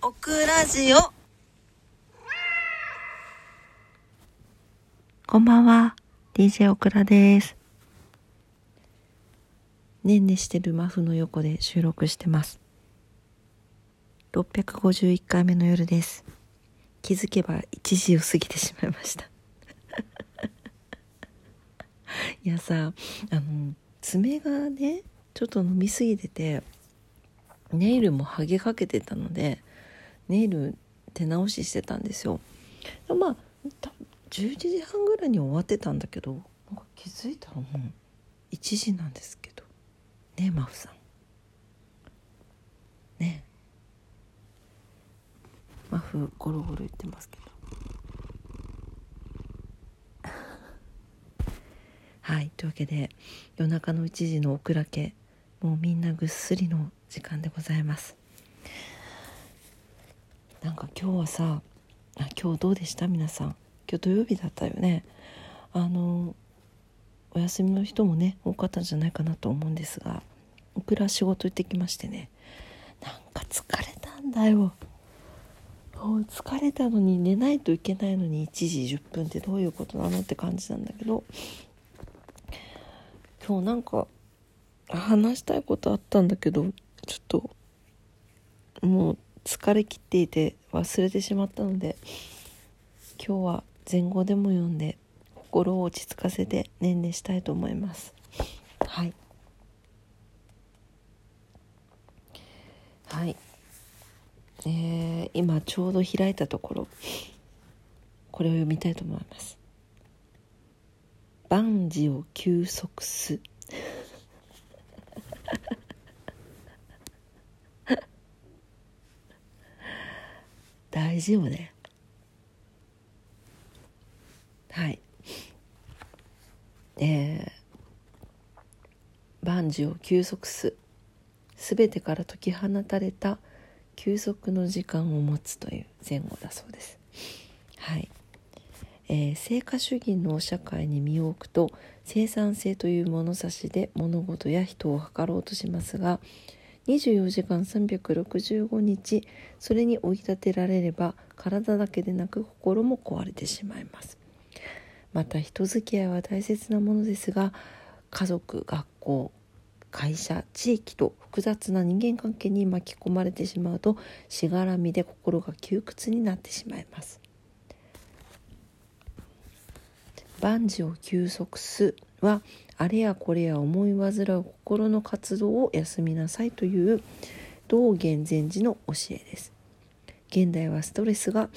オクラジオ。こんばんは。DJ オクラです。ねんねしてるマフの横で収録してます。651回目の夜です。気づけば1時を過ぎてしまいました。いやさあの爪がねちょっと飲みすぎててネイルも剥げかけてたのでネイル手直ししてたんですよ。まあ11時半ぐらいに終わってたんだけどなんか気づいたらもう1時なんですけど。ねえマフさん。ね。マフゴロゴロ言ってますけど。はいというわけで夜中の1時のオクラ家もうみんなぐっすりの時間でございます。なんか今日はさあ今日どうでした？皆さん。今日土曜日だったよね。あのお休みの人もね多かったんじゃないかなと思うんですがオクラ仕事行ってきましてね。なんか疲れたんだよ。もう疲れたのに寝ないといけないのに1時10分ってどういうことなのって感じなんだけど。今日なんか話したいことあったんだけどちょっともう疲れきっていて忘れてしまったので今日は前後でも読んで心を落ち着かせてねんねしたいと思います。はい。はい。えー、今ちょうど開いたところこれを読みたいと思います。万事を休息す。大事よ。ねはい。えー、万事を休息す全てから解き放たれた休息の時間を持つという前後だそうです。はい。えー、成果主義の社会に身を置くと生産性という物差しで物事や人を測ろうとしますが24時間365日それに追い立てられれば体だけでなく心も壊れてしまいます。また人付き合いは大切なものですが家族学校会社地域と複雑な人間関係に巻き込まれてしまうとしがらみで心が窮屈になってしまいます。万事を休息すはあれやこれや思い煩う心の活動を休みなさいという道元禅師の教えです。現代はストレスが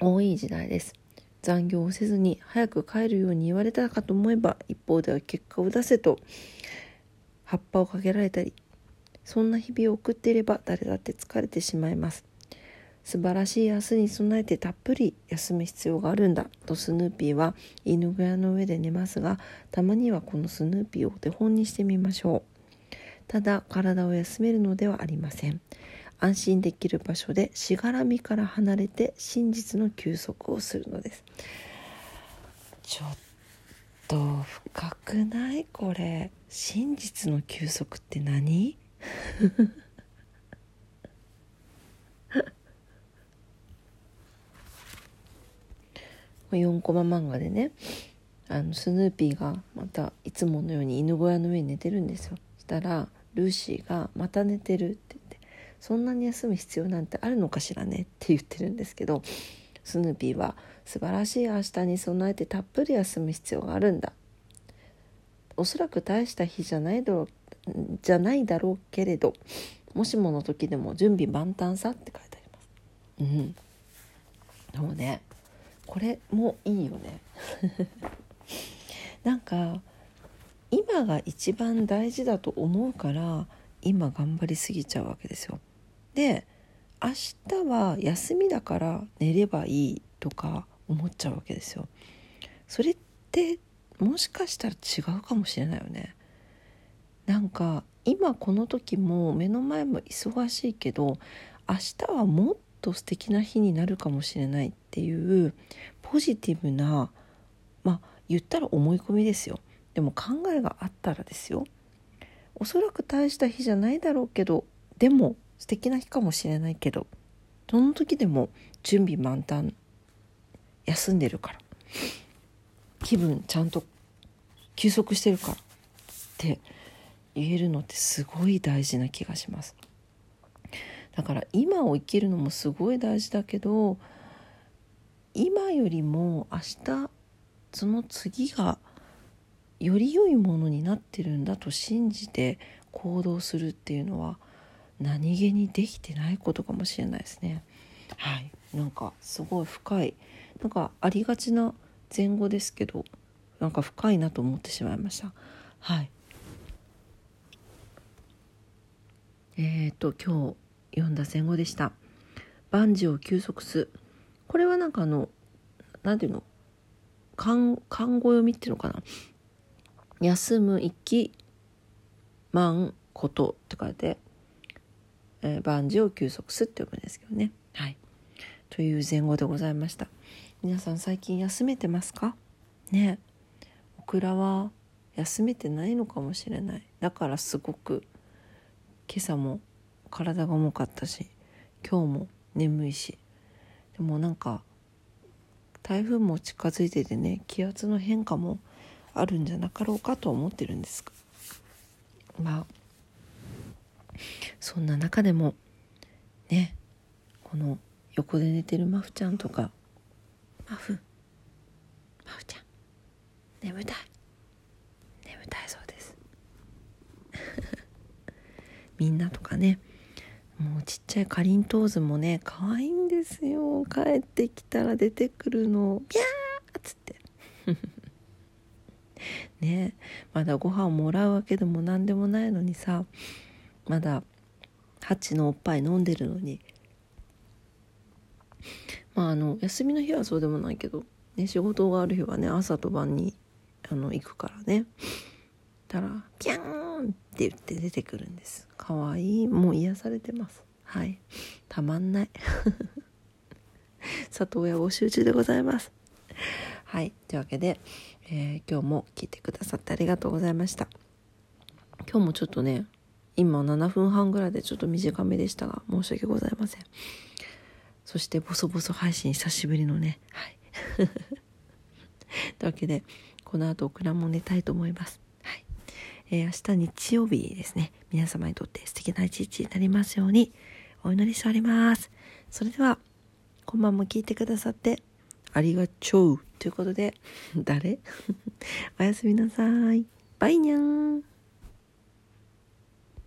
多い時代です。残業をせずに早く帰るように言われたかと思えば一方では結果を出せと葉っぱをかけられたりそんな日々を送っていれば誰だって疲れてしまいます。素晴らしい明日に備えてたっぷり休む必要があるんだとスヌーピーは犬小屋の上で寝ますがたまにはこのスヌーピーをお手本にしてみましょう。ただ体を休めるのではありません。安心できる場所でしがらみから離れて真実の休息をするのです。ちょっと深くないこれ。真実の休息って何？4コマ漫画でねあのスヌーピーがまたいつものように犬小屋の上に寝てるんですよ。そしたらルーシーが「また寝てる」って言って「そんなに休む必要なんてあるのかしらね」って言ってるんですけどスヌーピーは「素晴らしい明日に備えてたっぷり休む必要があるんだ」おそらく大した日じゃないだろうじゃないだろうけれどもしもの時でも準備万端さって書いてあります。うん、そうねこれもいいよね なんか今が一番大事だと思うから今頑張りすぎちゃうわけですよ。で明日は休みだから寝ればいいとか思っちゃうわけですよ。それってもしかしたら違うかもしれないよね。なんか今この時も目の前も忙しいけど明日はもっと素敵な日になるかもしれないっていうポジティブなまあ言ったら思い込みですよ。でも考えがあったらですよ。おそらく大した日じゃないだろうけどでも素敵な日かもしれないけどその時でも準備満タン休んでるから気分ちゃんと休息してるからって言えるのってすごい大事な気がします。だから今を生きるのもすごい大事だけど今よりも明日その次がより良いものになってるんだと信じて行動するっていうのは何気にできてないことかもしれないですね。はい。なんかすごい深い。なんかありがちな前後ですけどなんか深いなと思ってしまいました。はい。えっ、ー、と今日読んだ前後でした。万事を休息す。これはなんかあのなんていうの？漢漢語読みっていうのかな？休む息満ことって書いて、えー、万事を休息すって読むんですけどね。はい。という前後でございました。皆さん最近休めてますか？ね。オクラは休めてないのかもしれない。だからすごく今朝も体が重かったし今日も眠いし。でもなんか台風も近づいててね気圧の変化もあるんじゃなかろうかと思ってるんですが。まあそんな中でもねこの横で寝てるマフちゃんとかマフマフちゃん眠たい。眠たいそうです。みんなとかねもうちっちゃいかりんとうずもね可愛いんですよ。帰ってきたら出てくるの。ピャーっつって。ね。まだご飯をもらうわけでも何でもないのにさ。まだハチのおっぱい飲んでるのに。まああの休みの日はそうでもないけど、ね、仕事がある日はね朝と晩にあの行くからね。たら「ピャーン!」って言って出てくるんです。かわいいもう癒されてます。はい。たまんない。里親募集中でございます。はい。というわけで、えー、今日も聞いてくださってありがとうございました。今日もちょっとね今7分半ぐらいでちょっと短めでしたが申し訳ございません。そしてボソボソ配信久しぶりのね。はい。というわけでこの後オクラも寝たいと思います。えー、明日日曜日ですね。皆様にとって素敵な一日になりますようにお祈りしております。それでは今晩も聞いてくださってありがとう。ということで 誰？おやすみなさい。バイニャン。